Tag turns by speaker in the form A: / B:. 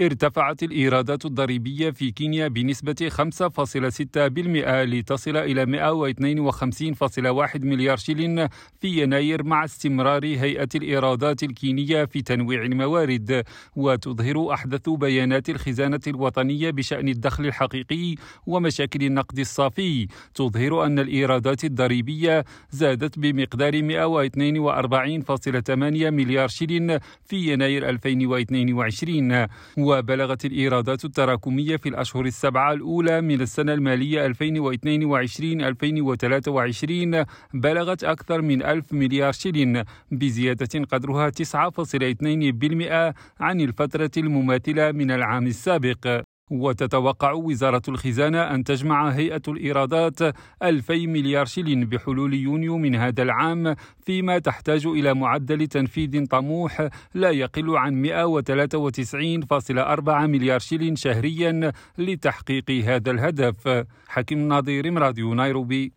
A: ارتفعت الإيرادات الضريبية في كينيا بنسبة 5.6% لتصل إلى 152.1 مليار شلن في يناير مع استمرار هيئة الإيرادات الكينية في تنويع الموارد وتظهر أحدث بيانات الخزانة الوطنية بشأن الدخل الحقيقي ومشاكل النقد الصافي. تظهر أن الإيرادات الضريبية زادت بمقدار 142.8 مليار شلن في يناير 2022 وبلغت الإيرادات التراكمية في الأشهر السبعة الأولى من السنة المالية 2022-2023 بلغت أكثر من ألف مليار شلن بزيادة قدرها 9.2% عن الفترة المماثلة من العام السابق. وتتوقع وزارة الخزانة أن تجمع هيئة الإيرادات ألفي مليار شلن بحلول يونيو من هذا العام فيما تحتاج إلى معدل تنفيذ طموح لا يقل عن 193.4 مليار شلن شهريا لتحقيق هذا الهدف. حكيم ناظر راديو نيروبي.